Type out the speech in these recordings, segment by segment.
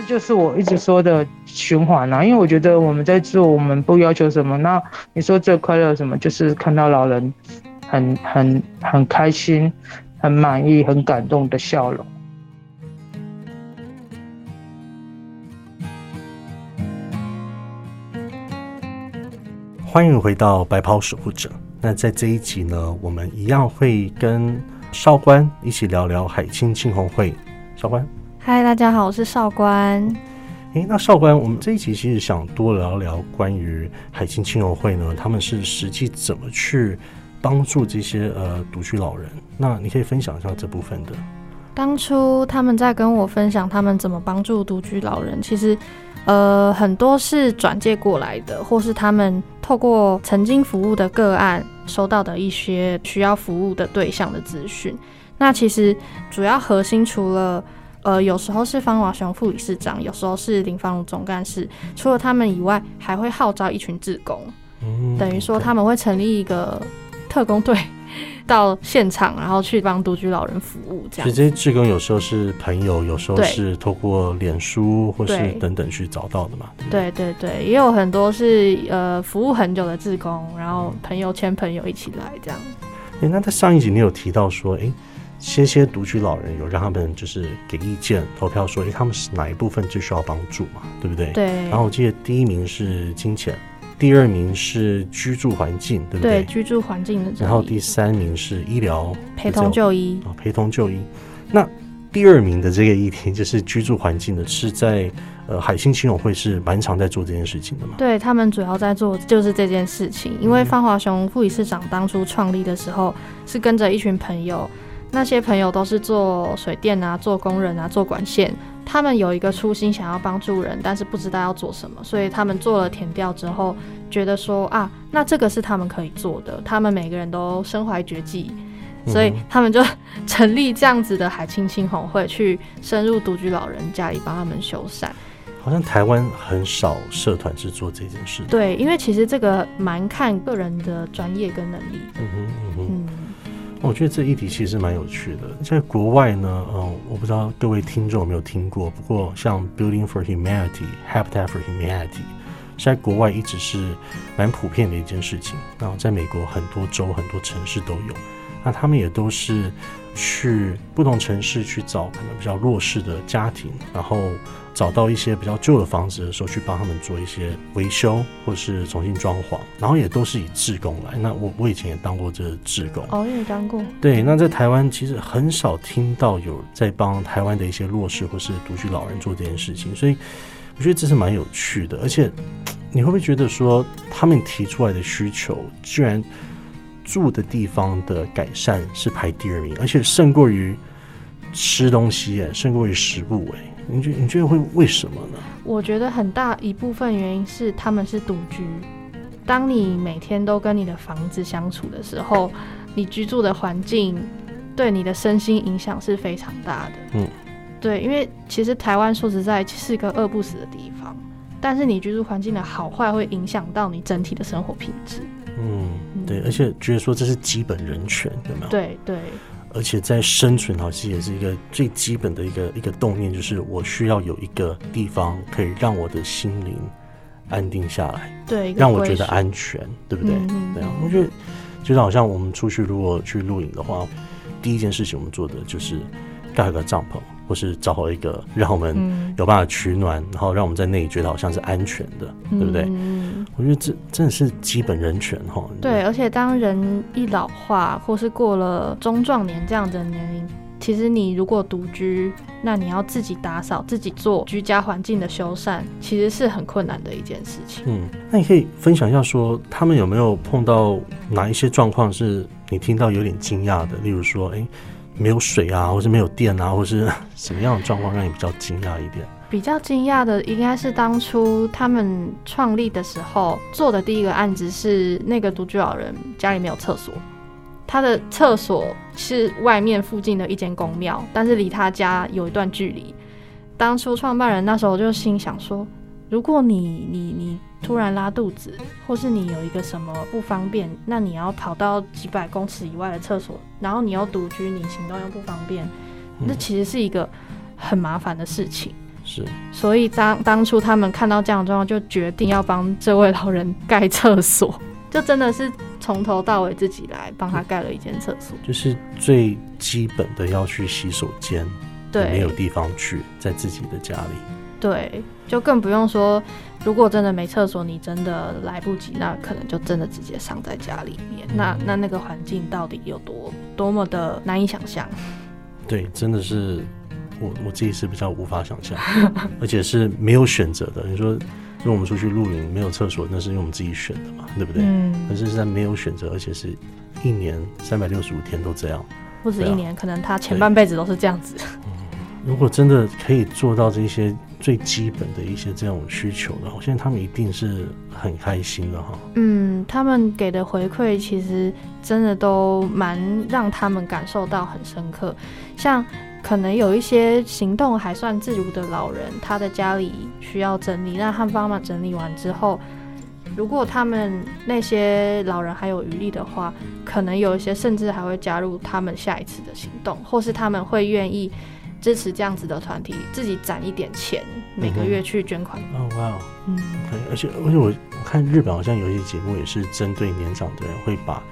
这就是我一直说的循环啊，因为我觉得我们在做，我们不要求什么。那你说最快乐什么？就是看到老人很很很开心、很满意、很感动的笑容。欢迎回到白袍守护者。那在这一集呢，我们一样会跟少官一起聊聊海清青红会。少官，嗨，大家好，我是少官。诶，那少官，我们这一集其实想多聊聊关于海清亲友会呢，他们是实际怎么去帮助这些呃独居老人？那你可以分享一下这部分的。当初他们在跟我分享他们怎么帮助独居老人，其实。呃，很多是转介过来的，或是他们透过曾经服务的个案收到的一些需要服务的对象的资讯。那其实主要核心除了呃，有时候是方华雄副理事长，有时候是林芳如总干事，除了他们以外，还会号召一群志工，等于说他们会成立一个特工队。到现场，然后去帮独居老人服务，这样。所以这些志工有时候是朋友，有时候是透过脸书或是等等去找到的嘛。对对对，也有很多是呃服务很久的志工，然后朋友牵朋友一起来这样。哎，那在上一集你有提到说，哎，些些独居老人有让他们就是给意见投票，说，哎，他们是哪一部分最需要帮助嘛？对不对？对。然后我记得第一名是金钱。第二名是居住环境，对不对？对，居住环境的。然后第三名是医疗陪同就医啊，陪同就医。那第二名的这个议题就是居住环境的，是在呃海星亲友会是蛮常在做这件事情的嘛？对他们主要在做就是这件事情，因为方华雄副理事长当初创立的时候是跟着一群朋友，那些朋友都是做水电啊、做工人啊、做管线。他们有一个初心，想要帮助人，但是不知道要做什么，所以他们做了填调之后，觉得说啊，那这个是他们可以做的。他们每个人都身怀绝技，所以他们就成立这样子的海青青红会，去深入独居老人家里帮他们修缮。好像台湾很少社团是做这件事。对，因为其实这个蛮看个人的专业跟能力。嗯哼，嗯哼。我觉得这议题其实蛮有趣的。在国外呢，嗯，我不知道各位听众有没有听过。不过，像 Building for Humanity、Habitat for Humanity，在国外一直是蛮普遍的一件事情。然后，在美国很多州、很多城市都有。那他们也都是去不同城市去找可能比较弱势的家庭，然后。找到一些比较旧的房子的时候，去帮他们做一些维修或是重新装潢，然后也都是以志工来。那我我以前也当过这志工，哦，也当过。对，那在台湾其实很少听到有在帮台湾的一些弱势或是独居老人做这件事情，所以我觉得这是蛮有趣的。而且你会不会觉得说，他们提出来的需求，居然住的地方的改善是排第二名，而且胜过于吃东西，哎，胜过于食物，哎。你觉你觉得会为什么呢？我觉得很大一部分原因是他们是独居。当你每天都跟你的房子相处的时候，你居住的环境对你的身心影响是非常大的。嗯，对，因为其实台湾说实在是个饿不死的地方，但是你居住环境的好坏会影响到你整体的生活品质。嗯，对，而且觉得说这是基本人权，有没有？对对。而且在生存，好像也是一个最基本的一个一个动念，就是我需要有一个地方可以让我的心灵安定下来，对，让我觉得安全，对不对？对啊，我觉得就是好像我们出去如果去露营的话，第一件事情我们做的就是盖个帐篷。或是找好一个让我们有办法取暖，然后让我们在那里觉得好像是安全的，对不对？我觉得这真的是基本人权哈。对，而且当人一老化，或是过了中壮年这样的年龄，其实你如果独居，那你要自己打扫、自己做居家环境的修缮，其实是很困难的一件事情。嗯，那你可以分享一下，说他们有没有碰到哪一些状况是你听到有点惊讶的？例如说，哎。没有水啊，或是没有电啊，或是 什么样的状况让你比较惊讶一点？比较惊讶的应该是当初他们创立的时候做的第一个案子是那个独居老人家里没有厕所，他的厕所是外面附近的一间公庙，但是离他家有一段距离。当初创办人那时候就心想说，如果你你你。突然拉肚子，或是你有一个什么不方便，那你要跑到几百公尺以外的厕所，然后你又独居，你行动又不方便，那其实是一个很麻烦的事情。是，所以当当初他们看到这样的状况，就决定要帮这位老人盖厕所，就真的是从头到尾自己来帮他盖了一间厕所。就是最基本的要去洗手间，对，没有地方去，在自己的家里。对，就更不用说，如果真的没厕所，你真的来不及，那可能就真的直接上在家里面。那那那个环境到底有多多么的难以想象？对，真的是我我自己是比较无法想象，而且是没有选择的。你说，如果我们出去露营没有厕所，那是因为我们自己选的嘛，对不对？嗯。可是是在没有选择，而且是一年三百六十五天都这样，不止一年，可能他前半辈子都是这样子。如果真的可以做到这些最基本的一些这种需求的话，我相信他们一定是很开心的哈。嗯，他们给的回馈其实真的都蛮让他们感受到很深刻。像可能有一些行动还算自如的老人，他的家里需要整理，那他们帮忙整理完之后，如果他们那些老人还有余力的话，可能有一些甚至还会加入他们下一次的行动，或是他们会愿意。支持这样子的团体，自己攒一点钱，每个月去捐款。哦，哇，嗯，OK，而且而且我我看日本好像有一些节目也是针对年长的人，会把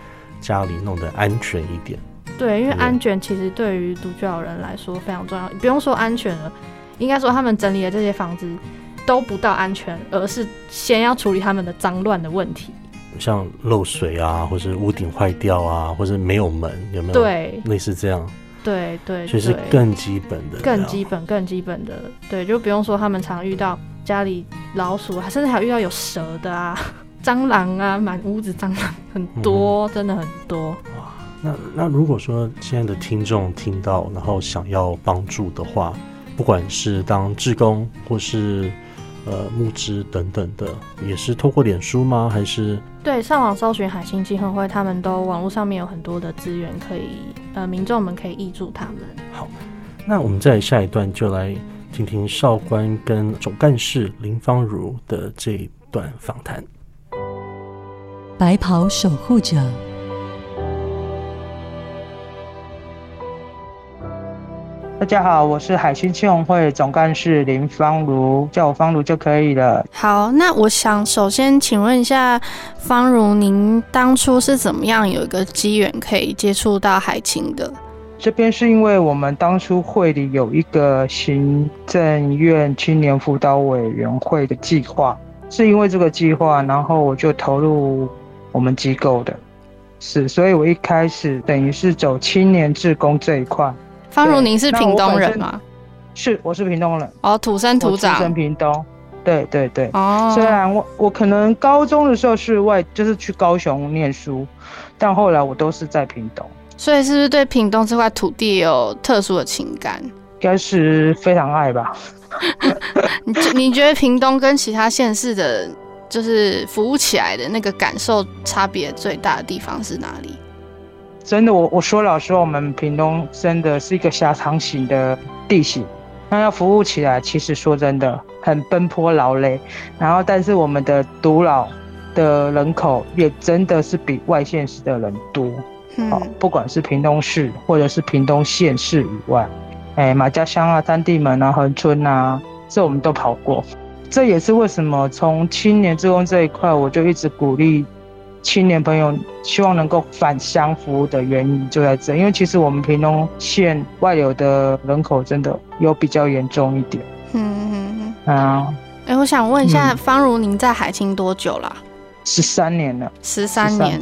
家里弄得安全一点。对，因为安全其实对于独居老人来说非常重要。不用说安全了，应该说他们整理的这些房子都不到安全，而是先要处理他们的脏乱的问题，像漏水啊，或是屋顶坏掉啊，或是没有门，有没有？对，类似这样。对对，所以是更基本的，更基本、更基本的，对，就不用说他们常遇到家里老鼠，甚至还遇到有蛇的啊、蟑螂啊，满屋子蟑螂很多，真的很多。哇，那那如果说现在的听众听到，然后想要帮助的话，不管是当志工或是。呃，募资等等的，也是透过脸书吗？还是对，上网搜寻海星基金会，他们都网络上面有很多的资源，可以呃，民众们可以挹助他们。好，那我们在下一段就来听听少官跟总干事林芳如的这一段访谈。白袍守护者。大家好，我是海星青红会总干事林芳如，叫我芳如就可以了。好，那我想首先请问一下，芳如，您当初是怎么样有一个机缘可以接触到海青的？这边是因为我们当初会里有一个行政院青年辅导委员会的计划，是因为这个计划，然后我就投入我们机构的，是，所以我一开始等于是走青年志工这一块。方如，您是屏东人吗？是，我是屏东人。哦，土生土长。土生屏东。对对对。哦。虽然我我可能高中的时候是外，就是去高雄念书，但后来我都是在屏东。所以是不是对屏东这块土地有特殊的情感？应该是非常爱吧。你你觉得屏东跟其他县市的，就是服务起来的那个感受差别最大的地方是哪里？真的，我我说老实话，我们屏东真的是一个狭长型的地形，那要服务起来，其实说真的很奔波劳累。然后，但是我们的独老的人口也真的是比外县市的人多。好，不管是屏东市或者是屏东县市以外，哎，马家乡啊、三地门啊、横村啊，这我们都跑过。这也是为什么从青年职工这一块，我就一直鼓励。青年朋友希望能够返乡服务的原因就在这，因为其实我们屏东县外流的人口真的有比较严重一点。嗯嗯嗯。啊，哎，我想问一下，方如您在海清多久了？十三年了。十三年。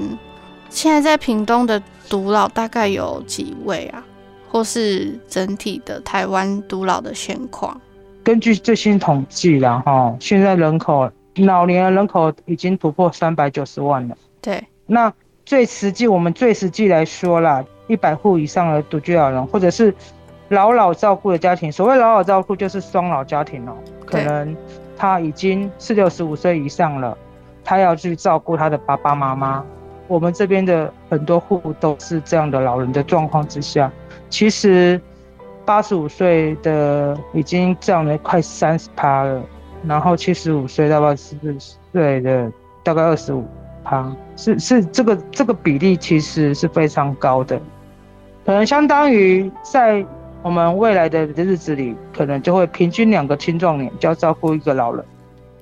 现在在屏东的独老大概有几位啊？或是整体的台湾独老的现况？根据最新统计然后，现在人口老年人口已经突破三百九十万了。对，那最实际，我们最实际来说啦，一百户以上的独居老人，或者是老老照顾的家庭，所谓老老照顾就是双老家庭哦，可能他已经是六十五岁以上了，他要去照顾他的爸爸妈妈。我们这边的很多户都是这样的老人的状况之下，其实八十五岁的已经这样的快三十趴了，然后七十五岁到八十岁的大概二十五。趴是是这个这个比例其实是非常高的，可能相当于在我们未来的日子里，可能就会平均两个青壮年就要照顾一个老人，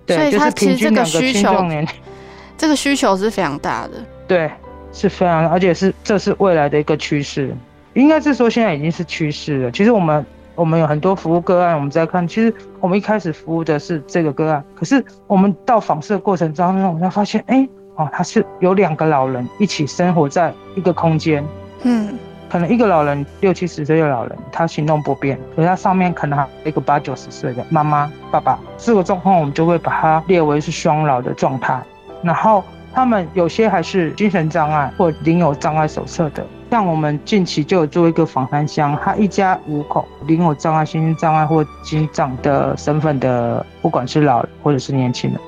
对，就是平均两个青壮年，这个需求是非常大的，对，是非常，而且是这是未来的一个趋势，应该是说现在已经是趋势了。其实我们我们有很多服务个案，我们在看，其实我们一开始服务的是这个个案，可是我们到访视的过程当中，我们才发现，哎，哦，他是有两个老人一起生活在一个空间，嗯。可能一个老人六七十岁的老人，他行动不便，可他上面可能还有一个八九十岁的妈妈、爸爸，这个状况我们就会把它列为是双老的状态。然后他们有些还是精神障碍或领有障碍手册的，像我们近期就有做一个访谈箱，他一家五口领有障碍、心障碍或心脏的身份的，不管是老人或者是年轻人，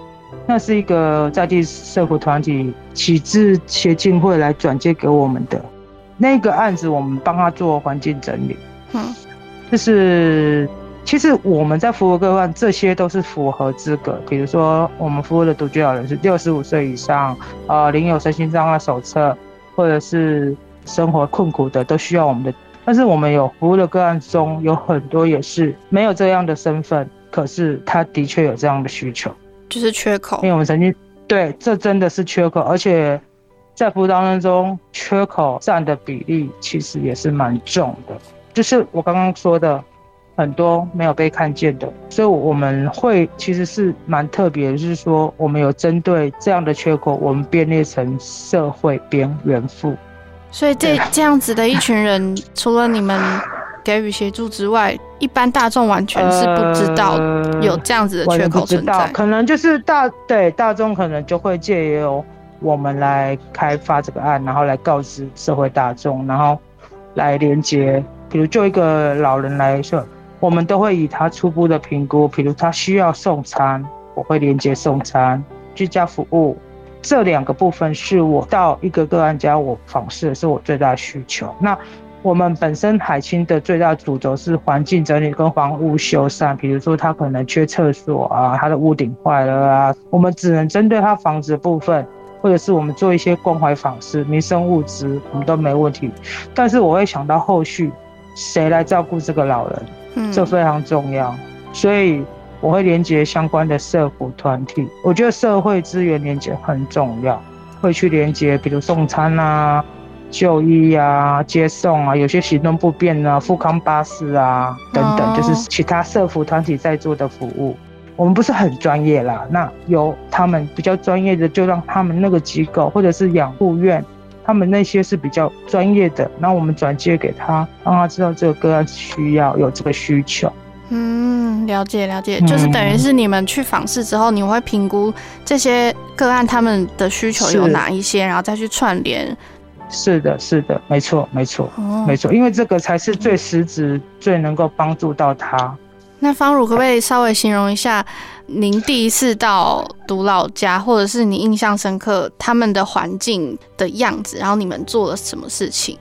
那是一个在地社福团体启智协进会来转接给我们的。那个案子，我们帮他做环境整理，嗯，就是其实我们在服务个案，这些都是符合资格。比如说，我们服务的独居老人是六十五岁以上，呃，领有身心障碍手册，或者是生活困苦的，都需要我们的。但是我们有服务的个案中，有很多也是没有这样的身份，可是他的确有这样的需求，就是缺口。因为我们曾经对，这真的是缺口，而且。在服务当中，缺口占的比例其实也是蛮重的，就是我刚刚说的，很多没有被看见的，所以我们会其实是蛮特别，就是说我们有针对这样的缺口，我们编列成社会边缘户。所以这这样子的一群人，除了你们给予协助之外，一般大众完全是不知道有这样子的缺口存在，可能就是大对大众可能就会借由。我们来开发这个案，然后来告知社会大众，然后来连接。比如就一个老人来说，我们都会以他初步的评估，比如他需要送餐，我会连接送餐、居家服务这两个部分，是我到一个个案家我访视的是我最大的需求。那我们本身海清的最大主轴是环境整理跟房屋修缮，比如说他可能缺厕所啊，他的屋顶坏了啊，我们只能针对他房子的部分。或者是我们做一些关怀访视、民生物资，我们都没问题。但是我会想到后续谁来照顾这个老人，这非常重要。所以我会连接相关的社服团体。我觉得社会资源连接很重要，会去连接，比如送餐啊、就医啊、接送啊，有些行动不便啊、富康巴士啊等等，就是其他社服团体在做的服务。我们不是很专业啦，那由他们比较专业的，就让他们那个机构或者是养护院，他们那些是比较专业的，那我们转接给他，让他知道这个个案需要有这个需求。嗯，了解了解，就是等于是你们去访视之后，你会评估这些个案他们的需求有哪一些，然后再去串联。是的，是的，没错，没错，没错，因为这个才是最实质、最能够帮助到他。那方如可不可以稍微形容一下您第一次到独老家，或者是你印象深刻他们的环境的样子，然后你们做了什么事情？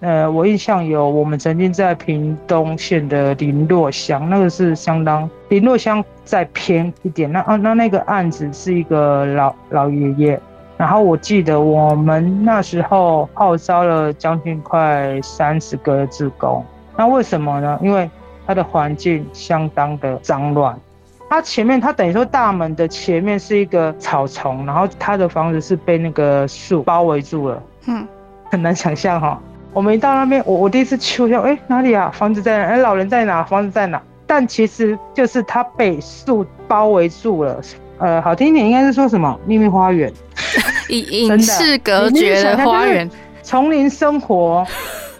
呃，我印象有，我们曾经在屏东县的林洛乡，那个是相当林洛乡再偏一点。那啊，那那个案子是一个老老爷爷，然后我记得我们那时候号召了将近快三十个职工。那为什么呢？因为它的环境相当的脏乱，它前面它等于说大门的前面是一个草丛，然后它的房子是被那个树包围住了，嗯，很难想象哈。我们一到那边，我我第一次去，我想，哎，哪里啊？房子在哪？哎，老人在哪？房子在哪？但其实就是他被树包围住了。呃，好听一点应该是说什么秘密花园，隐隐式隔绝的花园，丛林生活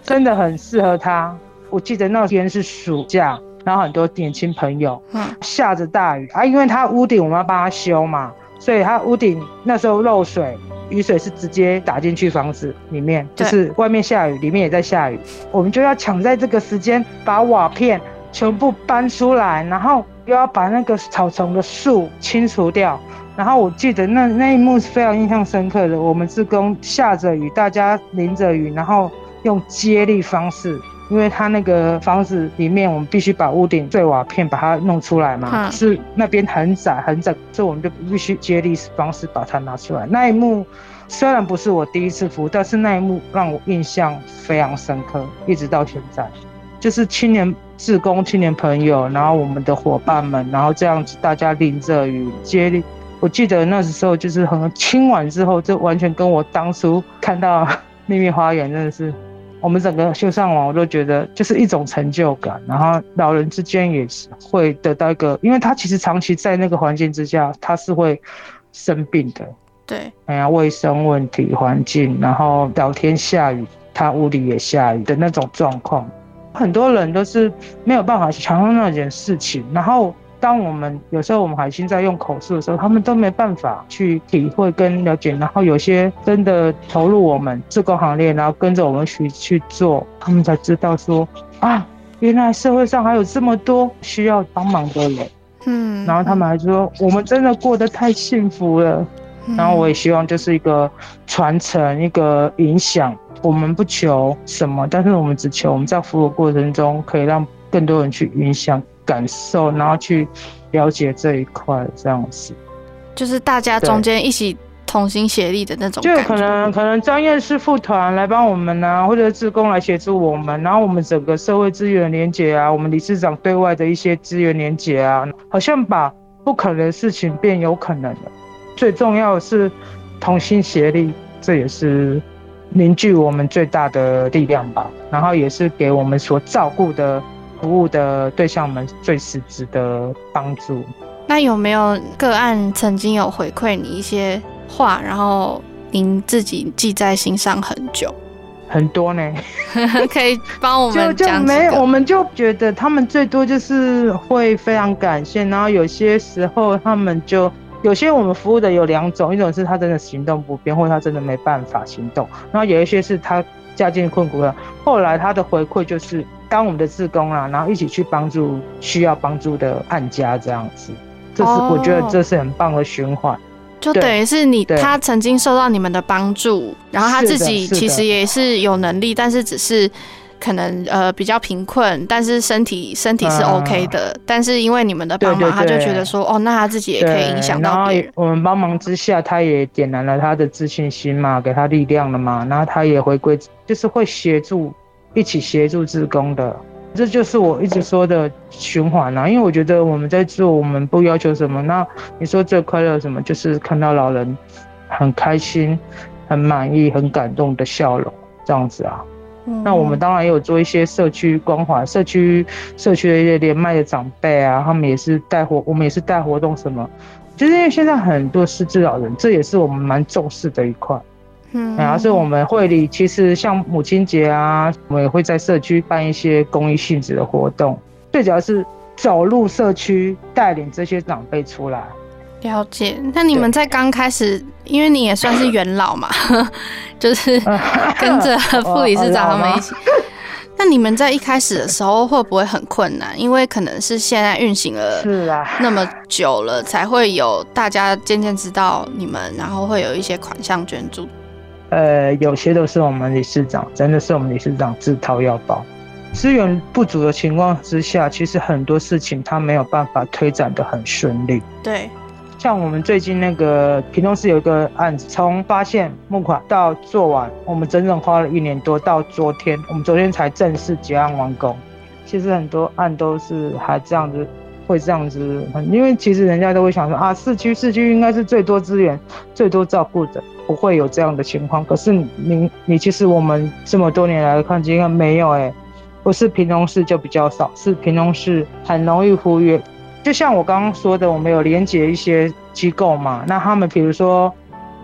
真的很适合他。我记得那天是暑假，然后很多年轻朋友，嗯，下着大雨啊，因为他屋顶我们要帮他修嘛，所以他屋顶那时候漏水，雨水是直接打进去房子里面，就是外面下雨，里面也在下雨，我们就要抢在这个时间把瓦片全部搬出来，然后又要把那个草丛的树清除掉，然后我记得那那一幕是非常印象深刻的，我们是跟下着雨，大家淋着雨，然后用接力方式。因为他那个房子里面，我们必须把屋顶碎瓦片把它弄出来嘛，是那边很窄很窄，所以我们就必须接力方式把它拿出来。那一幕虽然不是我第一次服务，但是那一幕让我印象非常深刻，一直到现在。就是青年志工、青年朋友，然后我们的伙伴们，然后这样子大家淋着雨接力。我记得那时候就是很清完之后，就完全跟我当初看到秘密花园真的是，我们整个秀上网我都觉得就是一种成就感。然后老人之间也是会得到一个，因为他其实长期在那个环境之下，他是会生病的。对，哎呀，卫生问题、环境，然后聊天下雨，他屋里也下雨的那种状况，很多人都是没有办法去强调那件事情。然后，当我们有时候我们海星在用口述的时候，他们都没办法去体会跟了解。然后有些真的投入我们这个行列，然后跟着我们去去做，他们才知道说啊，原来社会上还有这么多需要帮忙的人。嗯，然后他们还说，我们真的过得太幸福了。然后我也希望就是一个传承，一个影响。我们不求什么，但是我们只求我们在服务过程中可以让更多人去影响、感受，然后去了解这一块，这样子。就是大家中间一起同心协力的那种。就可能可能专业师傅团来帮我们啊，或者志工来协助我们，然后我们整个社会资源连接啊，我们理事长对外的一些资源连接啊，好像把不可能的事情变有可能了。最重要的是同心协力，这也是凝聚我们最大的力量吧。然后也是给我们所照顾的服务的对象们最实质的帮助。那有没有个案曾经有回馈你一些话，然后您自己记在心上很久？很多呢，可以帮我们就讲没有，我们就觉得他们最多就是会非常感谢，然后有些时候他们就。有些我们服务的有两种，一种是他真的行动不便，或者他真的没办法行动；然后有一些是他家境困苦了，后来他的回馈就是当我们的志工啊，然后一起去帮助需要帮助的案家这样子。这是我觉得这是很棒的循环，就等于是你他曾经受到你们的帮助，然后他自己其实也是有能力，但是只是。可能呃比较贫困，但是身体身体是 OK 的，但是因为你们的帮忙，他就觉得说哦，那他自己也可以影响到别人。我们帮忙之下，他也点燃了他的自信心嘛，给他力量了嘛，然后他也回归，就是会协助一起协助自工的，这就是我一直说的循环啊。因为我觉得我们在做，我们不要求什么，那你说最快乐什么，就是看到老人很开心、很满意、很感动的笑容，这样子啊。那我们当然也有做一些社区关怀，社区社区的一些连麦的长辈啊，他们也是带活，我们也是带活动什么，就是因为现在很多失智老人，这也是我们蛮重视的一块。嗯，然后是我们会里其实像母亲节啊，我们也会在社区办一些公益性质的活动，最主要是走入社区，带领这些长辈出来。了解，那你们在刚开始，因为你也算是元老嘛，就是 跟着副理事长他们一起。那你们在一开始的时候会不会很困难？因为可能是现在运行了是啊那么久了，才会有大家渐渐知道你们，然后会有一些款项捐助。呃，有些都是我们理事长，真的是我们理事长自掏腰包。资源不足的情况之下，其实很多事情他没有办法推展的很顺利。对。像我们最近那个屏东市有一个案子，从发现募款到做完，我们整整花了一年多。到昨天，我们昨天才正式结案完工。其实很多案都是还这样子，会这样子，因为其实人家都会想说啊，市区市区应该是最多资源、最多照顾的，不会有这样的情况。可是你你其实我们这么多年来看，应该没有哎，不是平东市就比较少，是平东市很容易忽略。就像我刚刚说的，我们有连接一些机构嘛，那他们比如说，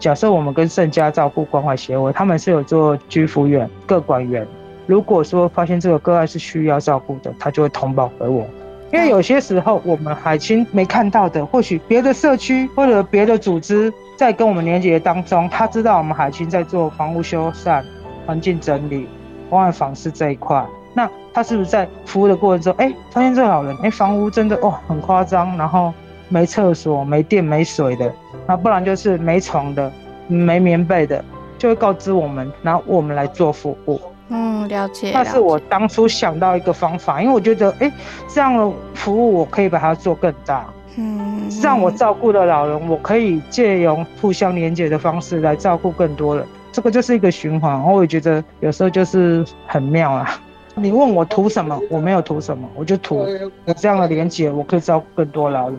假设我们跟圣家照顾关怀协会，他们是有做居服员、各管员。如果说发现这个个案是需要照顾的，他就会通报给我。因为有些时候我们海清没看到的，或许别的社区或者别的组织在跟我们连接当中，他知道我们海清在做房屋修缮、环境整理、关爱访视这一块。那他是不是在服务的过程中，哎，发现这个老人，哎，房屋真的哦很夸张，然后没厕所、没电、没水的，那不然就是没床的、没棉被的，就会告知我们，然后我们来做服务。嗯，了解。那是我当初想到一个方法，因为我觉得，哎，这样的服务我可以把它做更大。嗯，让我照顾的老人，我可以借用互相连接的方式来照顾更多人，这个就是一个循环。我也觉得有时候就是很妙啊。你问我图什么，我没有图什么，我就图有这样的连接，我可以照顾更多老人。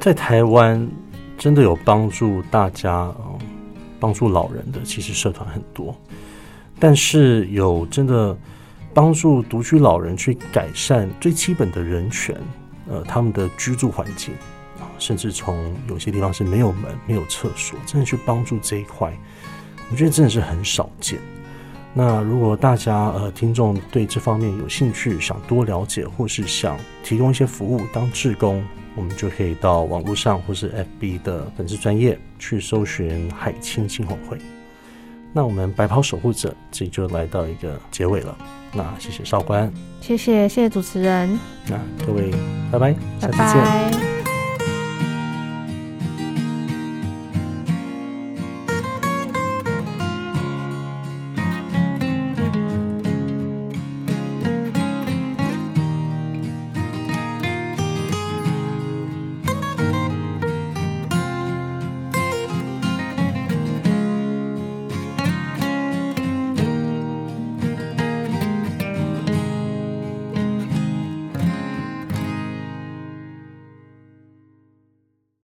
在台湾，真的有帮助大家，嗯，帮助老人的，其实社团很多，但是有真的帮助独居老人去改善最基本的人权，呃，他们的居住环境啊，甚至从有些地方是没有门、没有厕所，真的去帮助这一块，我觉得真的是很少见。那如果大家呃听众对这方面有兴趣，想多了解，或是想提供一些服务当志工。我们就可以到网络上或是 FB 的粉丝专业去搜寻海清青红会。那我们白袍守护者这就来到一个结尾了。那谢谢少官，谢谢谢谢主持人，那各位拜拜，下次见。